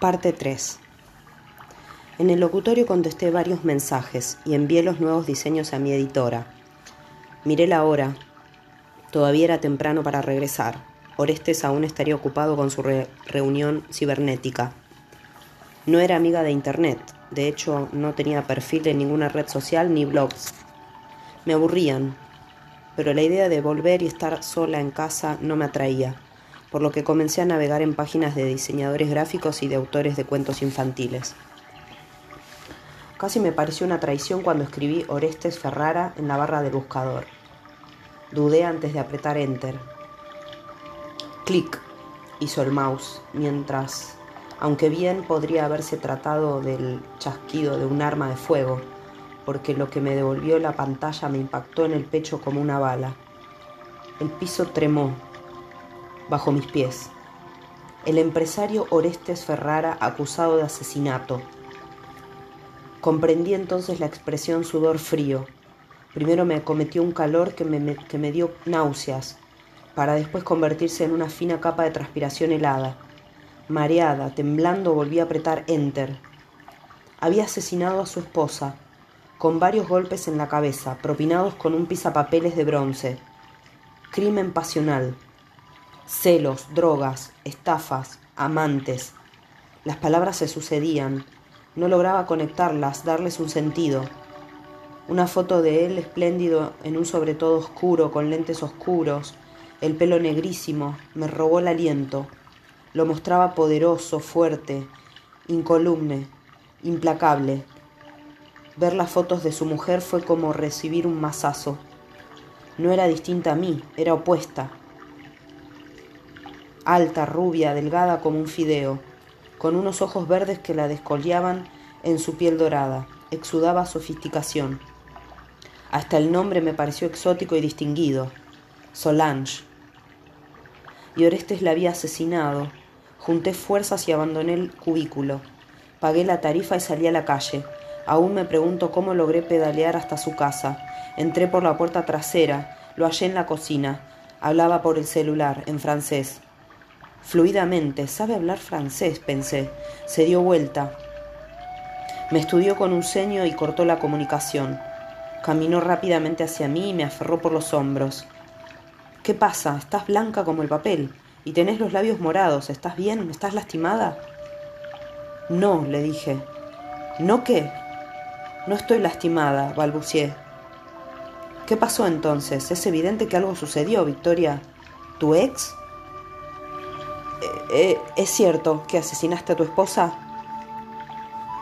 Parte 3. En el locutorio contesté varios mensajes y envié los nuevos diseños a mi editora. Miré la hora. Todavía era temprano para regresar. Orestes aún estaría ocupado con su re reunión cibernética. No era amiga de Internet. De hecho, no tenía perfil en ninguna red social ni blogs. Me aburrían, pero la idea de volver y estar sola en casa no me atraía por lo que comencé a navegar en páginas de diseñadores gráficos y de autores de cuentos infantiles. Casi me pareció una traición cuando escribí Orestes Ferrara en la barra del buscador. Dudé antes de apretar Enter. Clic hizo el mouse, mientras, aunque bien podría haberse tratado del chasquido de un arma de fuego, porque lo que me devolvió la pantalla me impactó en el pecho como una bala. El piso tremó bajo mis pies. El empresario Orestes Ferrara acusado de asesinato. Comprendí entonces la expresión sudor frío. Primero me cometió un calor que me, que me dio náuseas, para después convertirse en una fina capa de transpiración helada. Mareada, temblando, volví a apretar Enter. Había asesinado a su esposa, con varios golpes en la cabeza, propinados con un pisapapeles de bronce. Crimen pasional celos, drogas, estafas, amantes. Las palabras se sucedían. No lograba conectarlas, darles un sentido. Una foto de él espléndido en un sobretodo oscuro, con lentes oscuros, el pelo negrísimo, me robó el aliento. Lo mostraba poderoso, fuerte, incolumne, implacable. Ver las fotos de su mujer fue como recibir un mazazo. No era distinta a mí, era opuesta alta, rubia, delgada como un fideo, con unos ojos verdes que la descolleaban en su piel dorada, exudaba sofisticación. Hasta el nombre me pareció exótico y distinguido, Solange. Y Orestes la había asesinado. Junté fuerzas y abandoné el cubículo. Pagué la tarifa y salí a la calle. Aún me pregunto cómo logré pedalear hasta su casa. Entré por la puerta trasera, lo hallé en la cocina. Hablaba por el celular, en francés. Fluidamente, sabe hablar francés, pensé. Se dio vuelta. Me estudió con un ceño y cortó la comunicación. Caminó rápidamente hacia mí y me aferró por los hombros. ¿Qué pasa? Estás blanca como el papel y tenés los labios morados. ¿Estás bien? ¿Estás lastimada? No, le dije. ¿No qué? No estoy lastimada, balbucié. ¿Qué pasó entonces? Es evidente que algo sucedió, Victoria. ¿Tu ex? Eh, ¿Es cierto que asesinaste a tu esposa?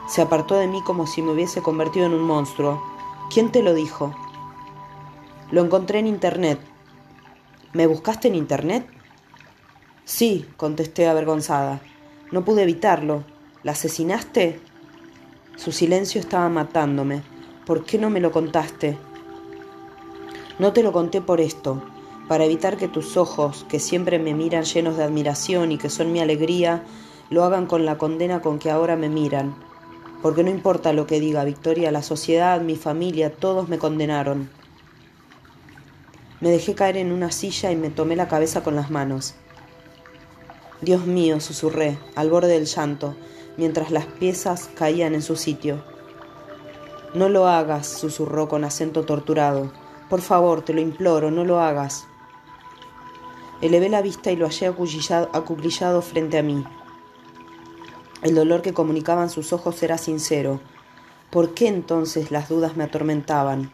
Se apartó de mí como si me hubiese convertido en un monstruo. ¿Quién te lo dijo? Lo encontré en Internet. ¿Me buscaste en Internet? Sí, contesté avergonzada. No pude evitarlo. ¿La asesinaste? Su silencio estaba matándome. ¿Por qué no me lo contaste? No te lo conté por esto para evitar que tus ojos, que siempre me miran llenos de admiración y que son mi alegría, lo hagan con la condena con que ahora me miran. Porque no importa lo que diga Victoria, la sociedad, mi familia, todos me condenaron. Me dejé caer en una silla y me tomé la cabeza con las manos. Dios mío, susurré, al borde del llanto, mientras las piezas caían en su sitio. No lo hagas, susurró con acento torturado. Por favor, te lo imploro, no lo hagas. Elevé la vista y lo hallé acuclillado frente a mí. El dolor que comunicaban sus ojos era sincero. ¿Por qué entonces las dudas me atormentaban?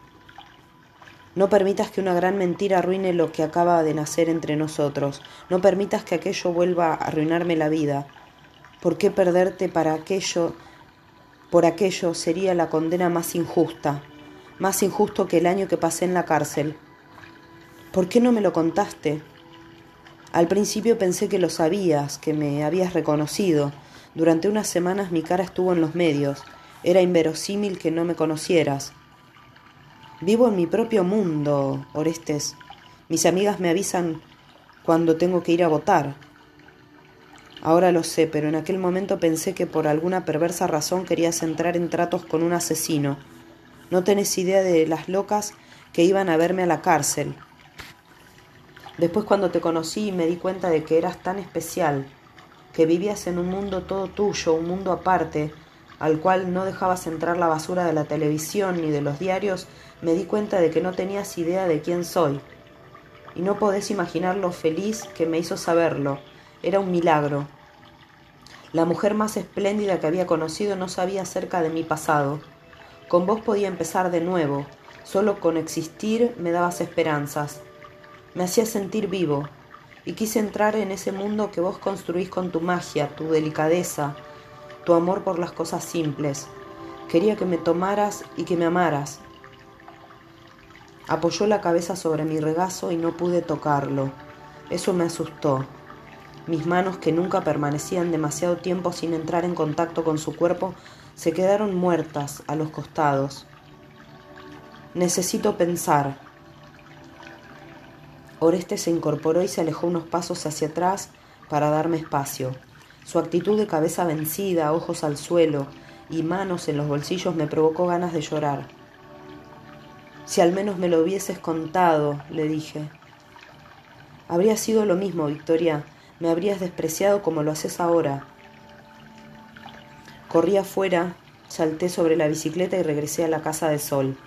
No permitas que una gran mentira arruine lo que acaba de nacer entre nosotros. No permitas que aquello vuelva a arruinarme la vida. ¿Por qué perderte para aquello? Por aquello sería la condena más injusta, más injusto que el año que pasé en la cárcel. ¿Por qué no me lo contaste? Al principio pensé que lo sabías, que me habías reconocido. Durante unas semanas mi cara estuvo en los medios. Era inverosímil que no me conocieras. Vivo en mi propio mundo, Orestes. Mis amigas me avisan cuando tengo que ir a votar. Ahora lo sé, pero en aquel momento pensé que por alguna perversa razón querías entrar en tratos con un asesino. No tenés idea de las locas que iban a verme a la cárcel. Después cuando te conocí me di cuenta de que eras tan especial, que vivías en un mundo todo tuyo, un mundo aparte, al cual no dejabas entrar la basura de la televisión ni de los diarios, me di cuenta de que no tenías idea de quién soy. Y no podés imaginar lo feliz que me hizo saberlo. Era un milagro. La mujer más espléndida que había conocido no sabía acerca de mi pasado. Con vos podía empezar de nuevo. Solo con existir me dabas esperanzas. Me hacías sentir vivo. Y quise entrar en ese mundo que vos construís con tu magia, tu delicadeza, tu amor por las cosas simples. Quería que me tomaras y que me amaras. Apoyó la cabeza sobre mi regazo y no pude tocarlo. Eso me asustó. Mis manos, que nunca permanecían demasiado tiempo sin entrar en contacto con su cuerpo, se quedaron muertas a los costados. Necesito pensar. Oreste se incorporó y se alejó unos pasos hacia atrás para darme espacio. Su actitud de cabeza vencida, ojos al suelo y manos en los bolsillos me provocó ganas de llorar. Si al menos me lo hubieses contado, le dije. Habría sido lo mismo, Victoria. Me habrías despreciado como lo haces ahora. Corrí afuera, salté sobre la bicicleta y regresé a la casa de Sol.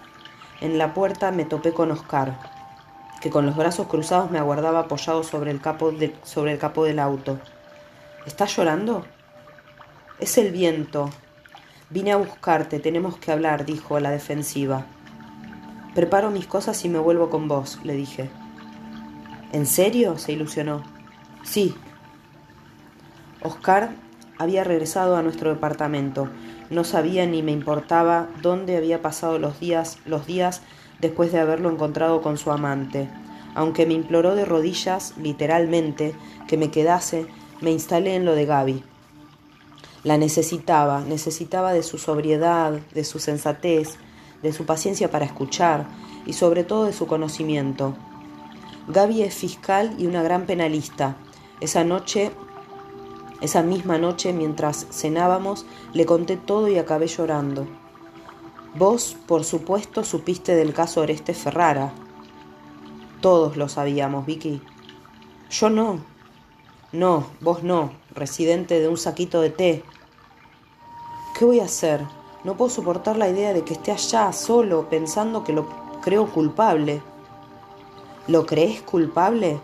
En la puerta me topé con Oscar, que con los brazos cruzados me aguardaba apoyado sobre el, capo sobre el capó del auto. ¿Estás llorando? Es el viento. Vine a buscarte, tenemos que hablar, dijo a la defensiva. Preparo mis cosas y me vuelvo con vos, le dije. ¿En serio? se ilusionó. Sí. Oscar había regresado a nuestro departamento. No sabía ni me importaba dónde había pasado los días, los días después de haberlo encontrado con su amante. Aunque me imploró de rodillas, literalmente, que me quedase, me instalé en lo de Gaby. La necesitaba, necesitaba de su sobriedad, de su sensatez, de su paciencia para escuchar y sobre todo de su conocimiento. Gaby es fiscal y una gran penalista. Esa noche, esa misma noche, mientras cenábamos, le conté todo y acabé llorando. Vos, por supuesto, supiste del caso Oreste Ferrara. Todos lo sabíamos, Vicky. Yo no, no, vos no, residente de un saquito de té. ¿Qué voy a hacer? No puedo soportar la idea de que esté allá solo pensando que lo creo culpable. ¿Lo crees culpable?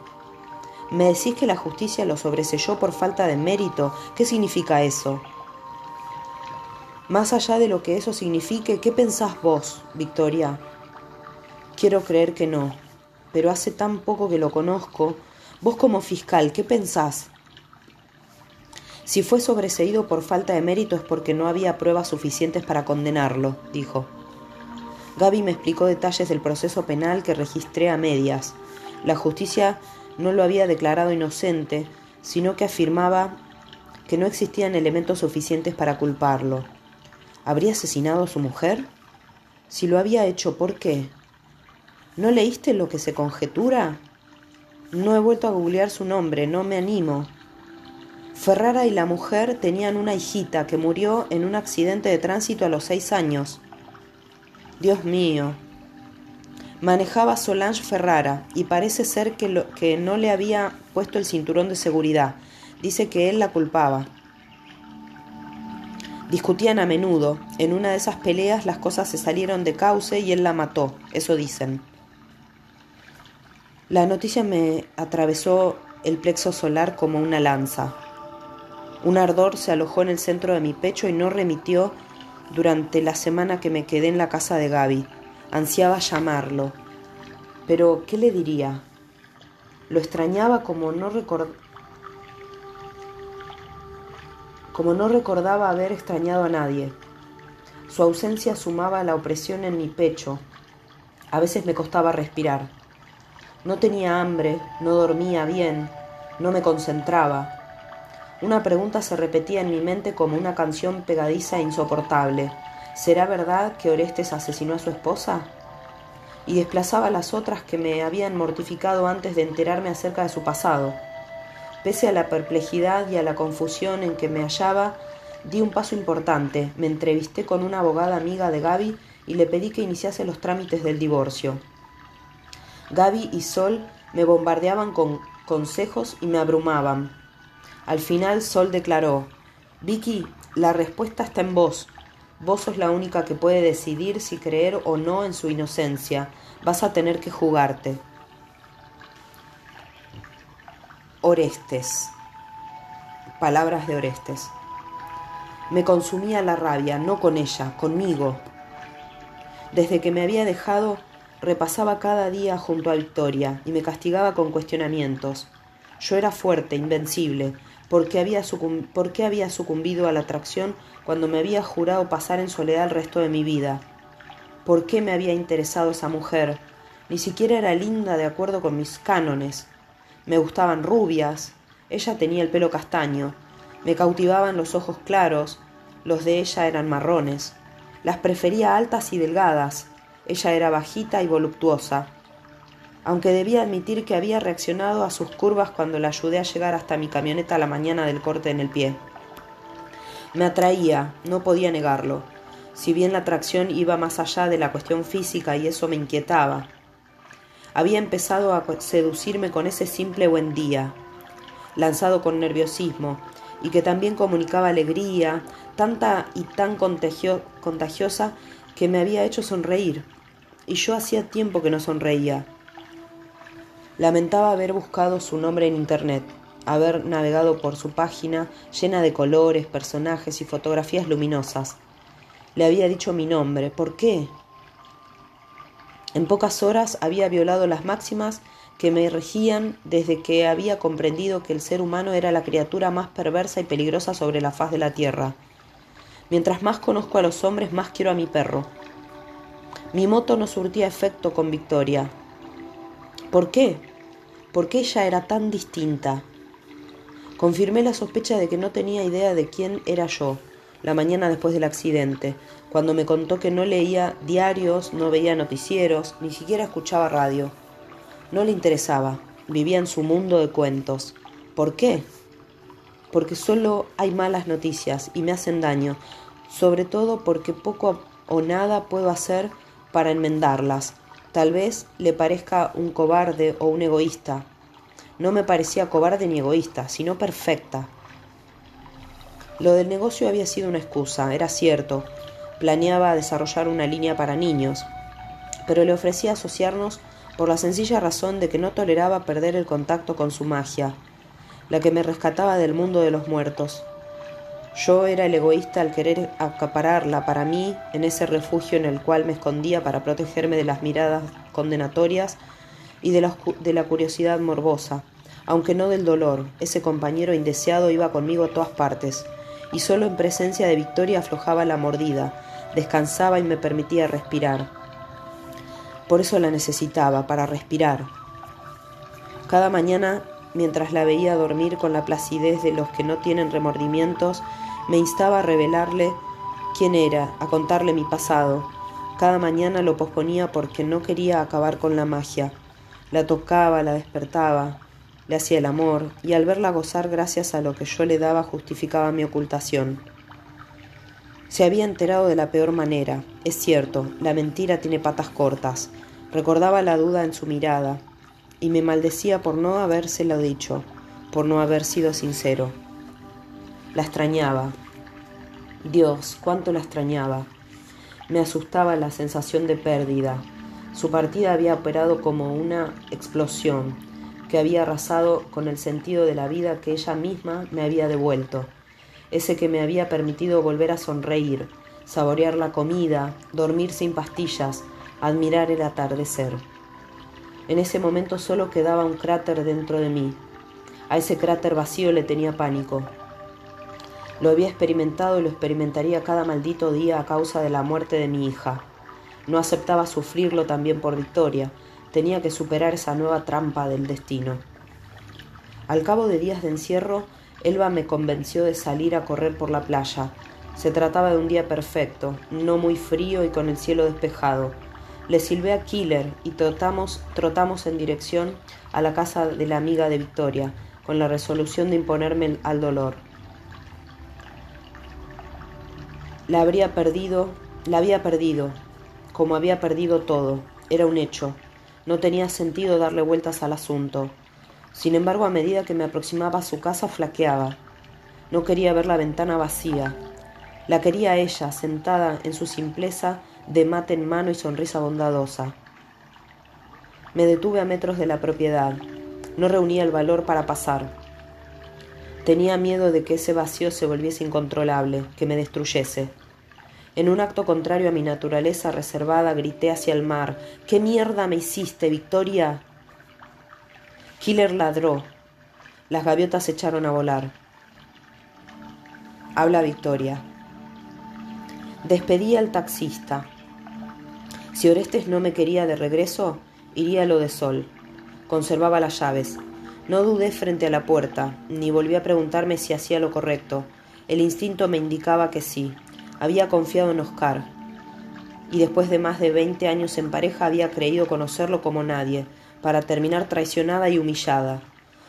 Me decís que la justicia lo sobreselló por falta de mérito. ¿Qué significa eso? Más allá de lo que eso signifique, ¿qué pensás vos, Victoria? Quiero creer que no, pero hace tan poco que lo conozco Vos como fiscal, ¿qué pensás? Si fue sobreseído por falta de mérito es porque no había pruebas suficientes para condenarlo, dijo. Gaby me explicó detalles del proceso penal que registré a medias. La justicia no lo había declarado inocente, sino que afirmaba que no existían elementos suficientes para culparlo. ¿Habría asesinado a su mujer? Si lo había hecho, ¿por qué? ¿No leíste lo que se conjetura? No he vuelto a googlear su nombre, no me animo. Ferrara y la mujer tenían una hijita que murió en un accidente de tránsito a los seis años. Dios mío. Manejaba Solange Ferrara y parece ser que, que no le había puesto el cinturón de seguridad. Dice que él la culpaba. Discutían a menudo. En una de esas peleas las cosas se salieron de cauce y él la mató. Eso dicen. La noticia me atravesó el plexo solar como una lanza. Un ardor se alojó en el centro de mi pecho y no remitió durante la semana que me quedé en la casa de Gaby. Ansiaba llamarlo. Pero, ¿qué le diría? Lo extrañaba como no como no recordaba haber extrañado a nadie. Su ausencia sumaba la opresión en mi pecho. A veces me costaba respirar. No tenía hambre, no dormía bien, no me concentraba. Una pregunta se repetía en mi mente como una canción pegadiza e insoportable. ¿Será verdad que Orestes asesinó a su esposa? Y desplazaba las otras que me habían mortificado antes de enterarme acerca de su pasado. Pese a la perplejidad y a la confusión en que me hallaba, di un paso importante. Me entrevisté con una abogada amiga de Gaby y le pedí que iniciase los trámites del divorcio. Gaby y Sol me bombardeaban con consejos y me abrumaban. Al final Sol declaró, Vicky, la respuesta está en vos. Vos sos la única que puede decidir si creer o no en su inocencia. Vas a tener que jugarte. Orestes. Palabras de Orestes. Me consumía la rabia, no con ella, conmigo. Desde que me había dejado, repasaba cada día junto a Victoria y me castigaba con cuestionamientos. Yo era fuerte, invencible. ¿Por qué había, ¿Por qué había sucumbido a la atracción cuando me había jurado pasar en soledad el resto de mi vida? ¿Por qué me había interesado esa mujer? Ni siquiera era linda de acuerdo con mis cánones. Me gustaban rubias, ella tenía el pelo castaño, me cautivaban los ojos claros, los de ella eran marrones. Las prefería altas y delgadas, ella era bajita y voluptuosa. Aunque debía admitir que había reaccionado a sus curvas cuando la ayudé a llegar hasta mi camioneta la mañana del corte en el pie. Me atraía, no podía negarlo, si bien la atracción iba más allá de la cuestión física y eso me inquietaba. Había empezado a seducirme con ese simple buen día, lanzado con nerviosismo, y que también comunicaba alegría, tanta y tan contagiosa que me había hecho sonreír, y yo hacía tiempo que no sonreía. Lamentaba haber buscado su nombre en Internet, haber navegado por su página llena de colores, personajes y fotografías luminosas. Le había dicho mi nombre. ¿Por qué? En pocas horas había violado las máximas que me regían desde que había comprendido que el ser humano era la criatura más perversa y peligrosa sobre la faz de la tierra. Mientras más conozco a los hombres, más quiero a mi perro. Mi moto no surtía efecto con Victoria. ¿Por qué? ¿Por qué ella era tan distinta? Confirmé la sospecha de que no tenía idea de quién era yo la mañana después del accidente, cuando me contó que no leía diarios, no veía noticieros, ni siquiera escuchaba radio. No le interesaba, vivía en su mundo de cuentos. ¿Por qué? Porque solo hay malas noticias y me hacen daño, sobre todo porque poco o nada puedo hacer para enmendarlas. Tal vez le parezca un cobarde o un egoísta. No me parecía cobarde ni egoísta, sino perfecta. Lo del negocio había sido una excusa, era cierto. Planeaba desarrollar una línea para niños, pero le ofrecía asociarnos por la sencilla razón de que no toleraba perder el contacto con su magia, la que me rescataba del mundo de los muertos. Yo era el egoísta al querer acapararla para mí en ese refugio en el cual me escondía para protegerme de las miradas condenatorias y de la, de la curiosidad morbosa, aunque no del dolor. Ese compañero indeseado iba conmigo a todas partes y solo en presencia de Victoria aflojaba la mordida, descansaba y me permitía respirar. Por eso la necesitaba, para respirar. Cada mañana, mientras la veía dormir con la placidez de los que no tienen remordimientos, me instaba a revelarle quién era, a contarle mi pasado. Cada mañana lo posponía porque no quería acabar con la magia. La tocaba, la despertaba, le hacía el amor, y al verla gozar gracias a lo que yo le daba justificaba mi ocultación. Se había enterado de la peor manera. Es cierto, la mentira tiene patas cortas. Recordaba la duda en su mirada, y me maldecía por no habérselo dicho, por no haber sido sincero. La extrañaba. Dios, cuánto la extrañaba. Me asustaba la sensación de pérdida. Su partida había operado como una explosión, que había arrasado con el sentido de la vida que ella misma me había devuelto, ese que me había permitido volver a sonreír, saborear la comida, dormir sin pastillas, admirar el atardecer. En ese momento solo quedaba un cráter dentro de mí. A ese cráter vacío le tenía pánico. Lo había experimentado y lo experimentaría cada maldito día a causa de la muerte de mi hija. No aceptaba sufrirlo también por Victoria, tenía que superar esa nueva trampa del destino. Al cabo de días de encierro, Elba me convenció de salir a correr por la playa. Se trataba de un día perfecto, no muy frío y con el cielo despejado. Le silbé a Killer y trotamos, trotamos en dirección a la casa de la amiga de Victoria, con la resolución de imponerme al dolor. La habría perdido, la había perdido, como había perdido todo, era un hecho, no tenía sentido darle vueltas al asunto. Sin embargo, a medida que me aproximaba a su casa, flaqueaba. No quería ver la ventana vacía. La quería ella, sentada en su simpleza de mate en mano y sonrisa bondadosa. Me detuve a metros de la propiedad. No reunía el valor para pasar. Tenía miedo de que ese vacío se volviese incontrolable, que me destruyese. En un acto contrario a mi naturaleza reservada, grité hacia el mar. ¿Qué mierda me hiciste, Victoria? Killer ladró. Las gaviotas se echaron a volar. Habla Victoria. Despedí al taxista. Si Orestes no me quería de regreso, iría a lo de Sol. Conservaba las llaves. No dudé frente a la puerta, ni volví a preguntarme si hacía lo correcto. El instinto me indicaba que sí. Había confiado en Oscar, y después de más de veinte años en pareja había creído conocerlo como nadie, para terminar traicionada y humillada.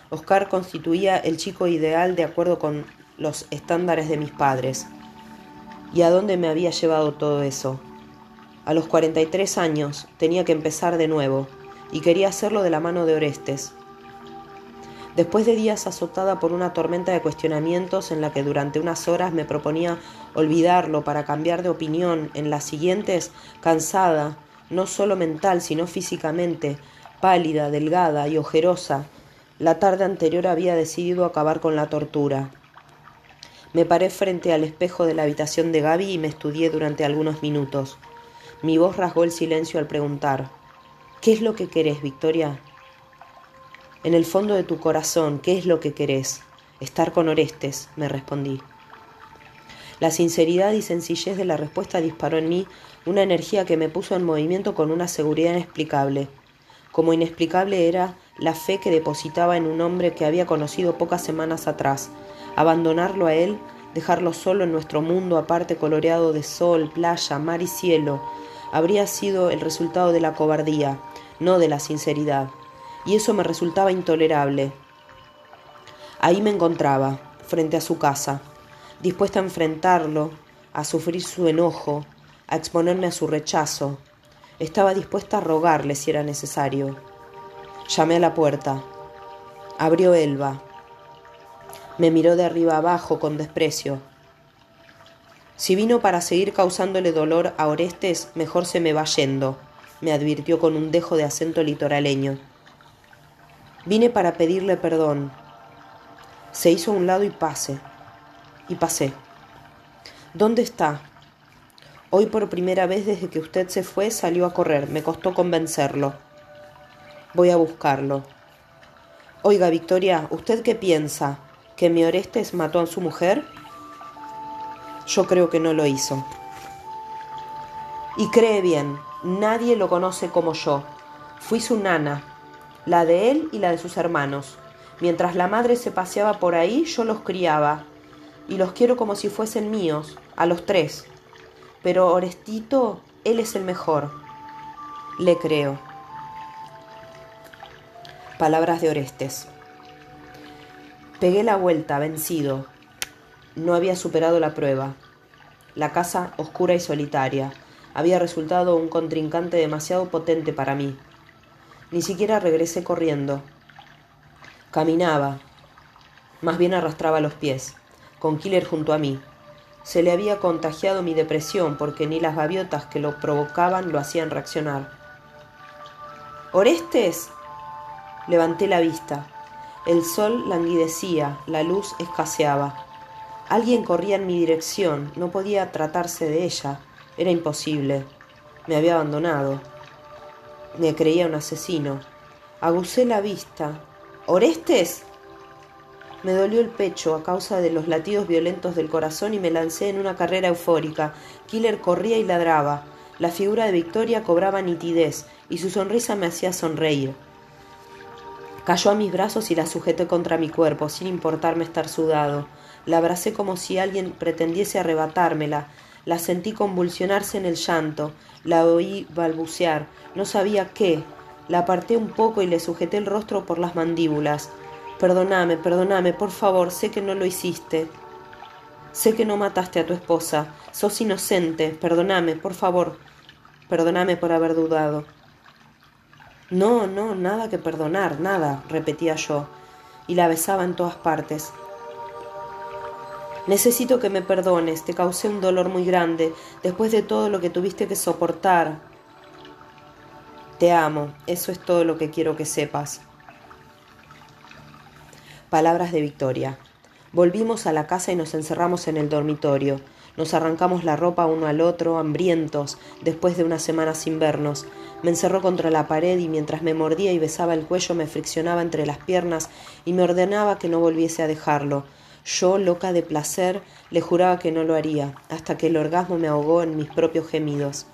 Oscar constituía el chico ideal de acuerdo con los estándares de mis padres. ¿Y a dónde me había llevado todo eso? A los cuarenta y tres años tenía que empezar de nuevo, y quería hacerlo de la mano de Orestes, Después de días azotada por una tormenta de cuestionamientos en la que durante unas horas me proponía olvidarlo para cambiar de opinión, en las siguientes, cansada, no solo mental, sino físicamente, pálida, delgada y ojerosa, la tarde anterior había decidido acabar con la tortura. Me paré frente al espejo de la habitación de Gaby y me estudié durante algunos minutos. Mi voz rasgó el silencio al preguntar ¿Qué es lo que querés, Victoria? En el fondo de tu corazón, ¿qué es lo que querés? Estar con Orestes, me respondí. La sinceridad y sencillez de la respuesta disparó en mí una energía que me puso en movimiento con una seguridad inexplicable. Como inexplicable era la fe que depositaba en un hombre que había conocido pocas semanas atrás. Abandonarlo a él, dejarlo solo en nuestro mundo aparte coloreado de sol, playa, mar y cielo, habría sido el resultado de la cobardía, no de la sinceridad y eso me resultaba intolerable. Ahí me encontraba, frente a su casa, dispuesta a enfrentarlo, a sufrir su enojo, a exponerme a su rechazo. Estaba dispuesta a rogarle si era necesario. Llamé a la puerta. Abrió Elba. Me miró de arriba abajo con desprecio. Si vino para seguir causándole dolor a Orestes, mejor se me va yendo, me advirtió con un dejo de acento litoraleño. Vine para pedirle perdón. Se hizo a un lado y pase. Y pasé. ¿Dónde está? Hoy por primera vez desde que usted se fue salió a correr. Me costó convencerlo. Voy a buscarlo. Oiga, Victoria, ¿usted qué piensa? ¿Que mi Orestes mató a su mujer? Yo creo que no lo hizo. Y cree bien, nadie lo conoce como yo. Fui su nana, la de él y la de sus hermanos. Mientras la madre se paseaba por ahí, yo los criaba, y los quiero como si fuesen míos, a los tres. Pero Orestito, él es el mejor. Le creo. Palabras de Orestes. Pegué la vuelta, vencido. No había superado la prueba. La casa, oscura y solitaria, había resultado un contrincante demasiado potente para mí. Ni siquiera regresé corriendo. Caminaba, más bien arrastraba los pies, con Killer junto a mí. Se le había contagiado mi depresión porque ni las gaviotas que lo provocaban lo hacían reaccionar. ¿Orestes? Levanté la vista. El sol languidecía, la luz escaseaba. Alguien corría en mi dirección, no podía tratarse de ella, era imposible. Me había abandonado. Me creía un asesino. Aguzé la vista. ¿Orestes? Me dolió el pecho a causa de los latidos violentos del corazón y me lancé en una carrera eufórica. Killer corría y ladraba. La figura de Victoria cobraba nitidez y su sonrisa me hacía sonreír. Cayó a mis brazos y la sujeté contra mi cuerpo, sin importarme estar sudado. La abracé como si alguien pretendiese arrebatármela. La sentí convulsionarse en el llanto, la oí balbucear, no sabía qué. La aparté un poco y le sujeté el rostro por las mandíbulas. Perdóname, perdóname, por favor, sé que no lo hiciste. Sé que no mataste a tu esposa. Sos inocente. Perdóname, por favor. Perdóname por haber dudado. No, no, nada que perdonar, nada, repetía yo. y la besaba en todas partes. Necesito que me perdones, te causé un dolor muy grande después de todo lo que tuviste que soportar. Te amo, eso es todo lo que quiero que sepas. Palabras de Victoria. Volvimos a la casa y nos encerramos en el dormitorio. Nos arrancamos la ropa uno al otro, hambrientos, después de una semana sin vernos. Me encerró contra la pared y mientras me mordía y besaba el cuello me friccionaba entre las piernas y me ordenaba que no volviese a dejarlo. Yo, loca de placer, le juraba que no lo haría, hasta que el orgasmo me ahogó en mis propios gemidos.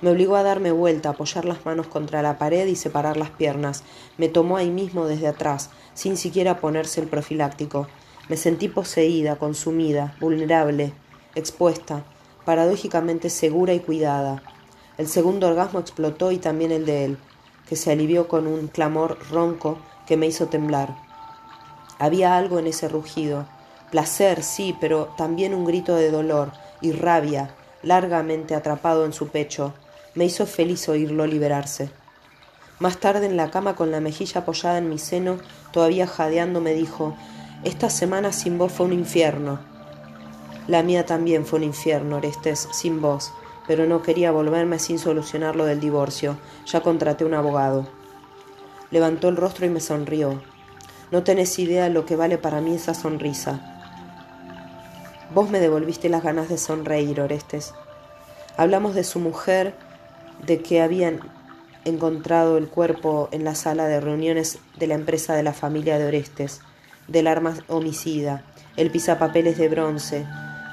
Me obligó a darme vuelta, apoyar las manos contra la pared y separar las piernas. Me tomó ahí mismo desde atrás, sin siquiera ponerse el profiláctico. Me sentí poseída, consumida, vulnerable, expuesta, paradójicamente segura y cuidada. El segundo orgasmo explotó y también el de él, que se alivió con un clamor ronco que me hizo temblar. Había algo en ese rugido, Placer, sí, pero también un grito de dolor y rabia, largamente atrapado en su pecho. Me hizo feliz oírlo liberarse. Más tarde en la cama con la mejilla apoyada en mi seno, todavía jadeando, me dijo, Esta semana sin vos fue un infierno. La mía también fue un infierno, Orestes, sin vos, pero no quería volverme sin solucionar lo del divorcio. Ya contraté un abogado. Levantó el rostro y me sonrió. No tenés idea lo que vale para mí esa sonrisa. Vos me devolviste las ganas de sonreír, Orestes. Hablamos de su mujer, de que habían encontrado el cuerpo en la sala de reuniones de la empresa de la familia de Orestes, del arma homicida, el pisapapeles de bronce,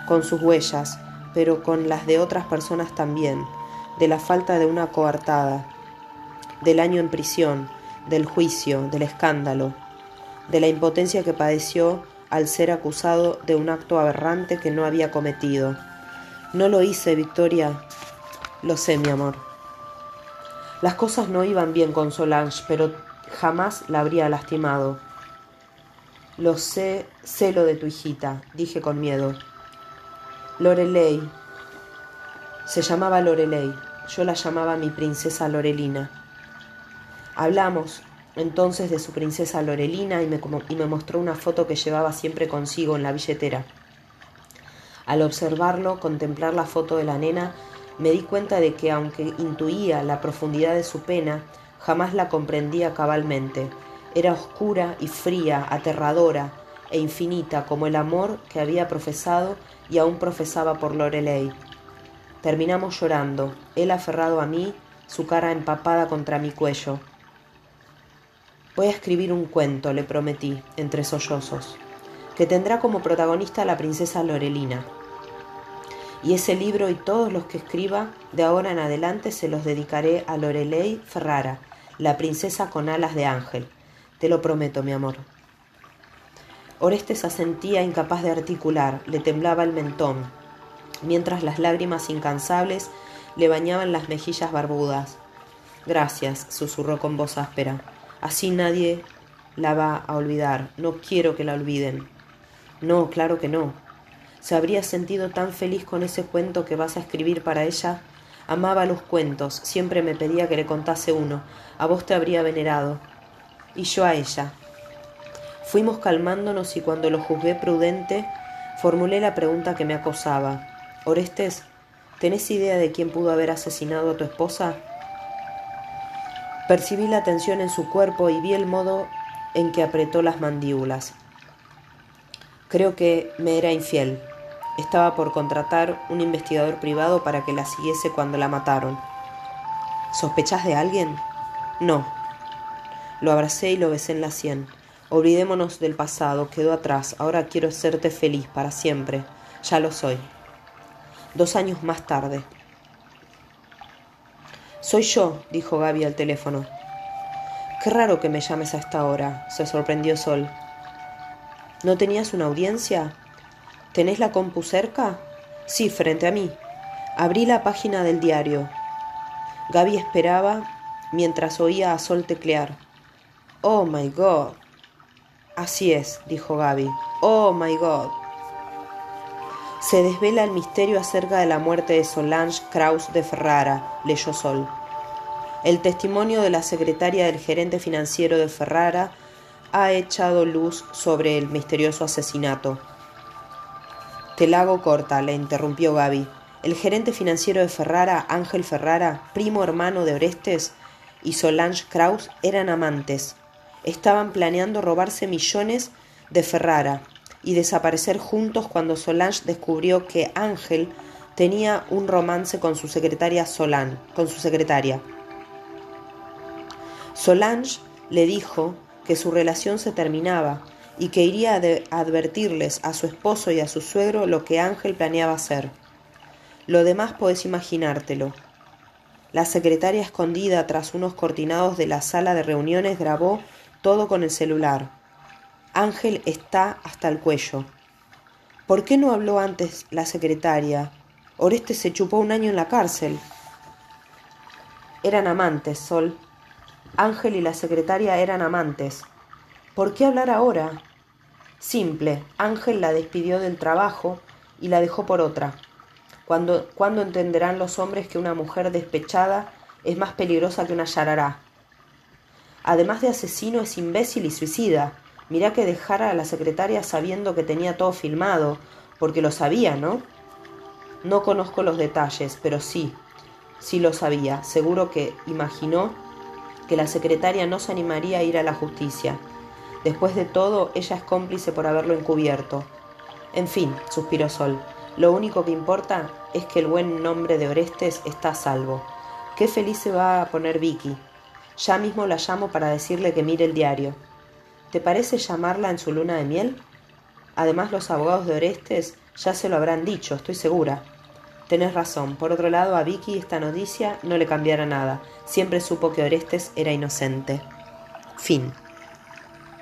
con sus huellas, pero con las de otras personas también, de la falta de una coartada, del año en prisión, del juicio, del escándalo, de la impotencia que padeció al ser acusado de un acto aberrante que no había cometido. No lo hice, Victoria. Lo sé, mi amor. Las cosas no iban bien con Solange, pero jamás la habría lastimado. Lo sé, sé lo de tu hijita, dije con miedo. Lorelei. Se llamaba Lorelei. Yo la llamaba mi princesa Lorelina. Hablamos, entonces de su princesa Lorelina y me, y me mostró una foto que llevaba siempre consigo en la billetera. Al observarlo, contemplar la foto de la nena, me di cuenta de que aunque intuía la profundidad de su pena, jamás la comprendía cabalmente. Era oscura y fría, aterradora e infinita como el amor que había profesado y aún profesaba por Lorelei. Terminamos llorando, él aferrado a mí, su cara empapada contra mi cuello. Voy a escribir un cuento, le prometí, entre sollozos, que tendrá como protagonista a la princesa Lorelina. Y ese libro y todos los que escriba, de ahora en adelante se los dedicaré a Lorelei Ferrara, la princesa con alas de ángel. Te lo prometo, mi amor. Orestes asentía incapaz de articular, le temblaba el mentón, mientras las lágrimas incansables le bañaban las mejillas barbudas. Gracias, susurró con voz áspera. Así nadie la va a olvidar. No quiero que la olviden. No, claro que no. ¿Se habría sentido tan feliz con ese cuento que vas a escribir para ella? Amaba los cuentos, siempre me pedía que le contase uno. A vos te habría venerado. Y yo a ella. Fuimos calmándonos y cuando lo juzgué prudente, formulé la pregunta que me acosaba. Orestes, ¿tenés idea de quién pudo haber asesinado a tu esposa? Percibí la tensión en su cuerpo y vi el modo en que apretó las mandíbulas. Creo que me era infiel. Estaba por contratar un investigador privado para que la siguiese cuando la mataron. ¿Sospechas de alguien? No. Lo abracé y lo besé en la sien. Olvidémonos del pasado, quedó atrás. Ahora quiero hacerte feliz para siempre. Ya lo soy. Dos años más tarde. Soy yo, dijo Gaby al teléfono. Qué raro que me llames a esta hora, se sorprendió Sol. ¿No tenías una audiencia? ¿Tenés la compu cerca? Sí, frente a mí. Abrí la página del diario. Gaby esperaba mientras oía a Sol teclear. Oh my god. Así es, dijo Gaby. Oh my god se desvela el misterio acerca de la muerte de Solange Kraus de Ferrara, leyó Sol. El testimonio de la secretaria del gerente financiero de Ferrara ha echado luz sobre el misterioso asesinato. Te la hago corta, le interrumpió Gaby. El gerente financiero de Ferrara, Ángel Ferrara, primo hermano de Orestes, y Solange Kraus eran amantes. Estaban planeando robarse millones de Ferrara y desaparecer juntos cuando Solange descubrió que Ángel tenía un romance con su secretaria Solan, con su secretaria. Solange le dijo que su relación se terminaba y que iría a advertirles a su esposo y a su suegro lo que Ángel planeaba hacer. Lo demás podés imaginártelo. La secretaria escondida tras unos cortinados de la sala de reuniones grabó todo con el celular. Ángel está hasta el cuello. ¿Por qué no habló antes la secretaria? Oreste se chupó un año en la cárcel. Eran amantes, Sol. Ángel y la secretaria eran amantes. ¿Por qué hablar ahora? Simple, Ángel la despidió del trabajo y la dejó por otra. ¿Cuándo, entenderán los hombres que una mujer despechada es más peligrosa que una yarará? Además de asesino, es imbécil y suicida. Mirá que dejara a la secretaria sabiendo que tenía todo filmado, porque lo sabía, ¿no? No conozco los detalles, pero sí, sí lo sabía. Seguro que imaginó que la secretaria no se animaría a ir a la justicia. Después de todo, ella es cómplice por haberlo encubierto. En fin, suspiró Sol, lo único que importa es que el buen nombre de Orestes está a salvo. Qué feliz se va a poner Vicky. Ya mismo la llamo para decirle que mire el diario. ¿Te parece llamarla en su luna de miel? Además los abogados de Orestes ya se lo habrán dicho, estoy segura. Tenés razón. Por otro lado, a Vicky esta noticia no le cambiará nada. Siempre supo que Orestes era inocente. Fin.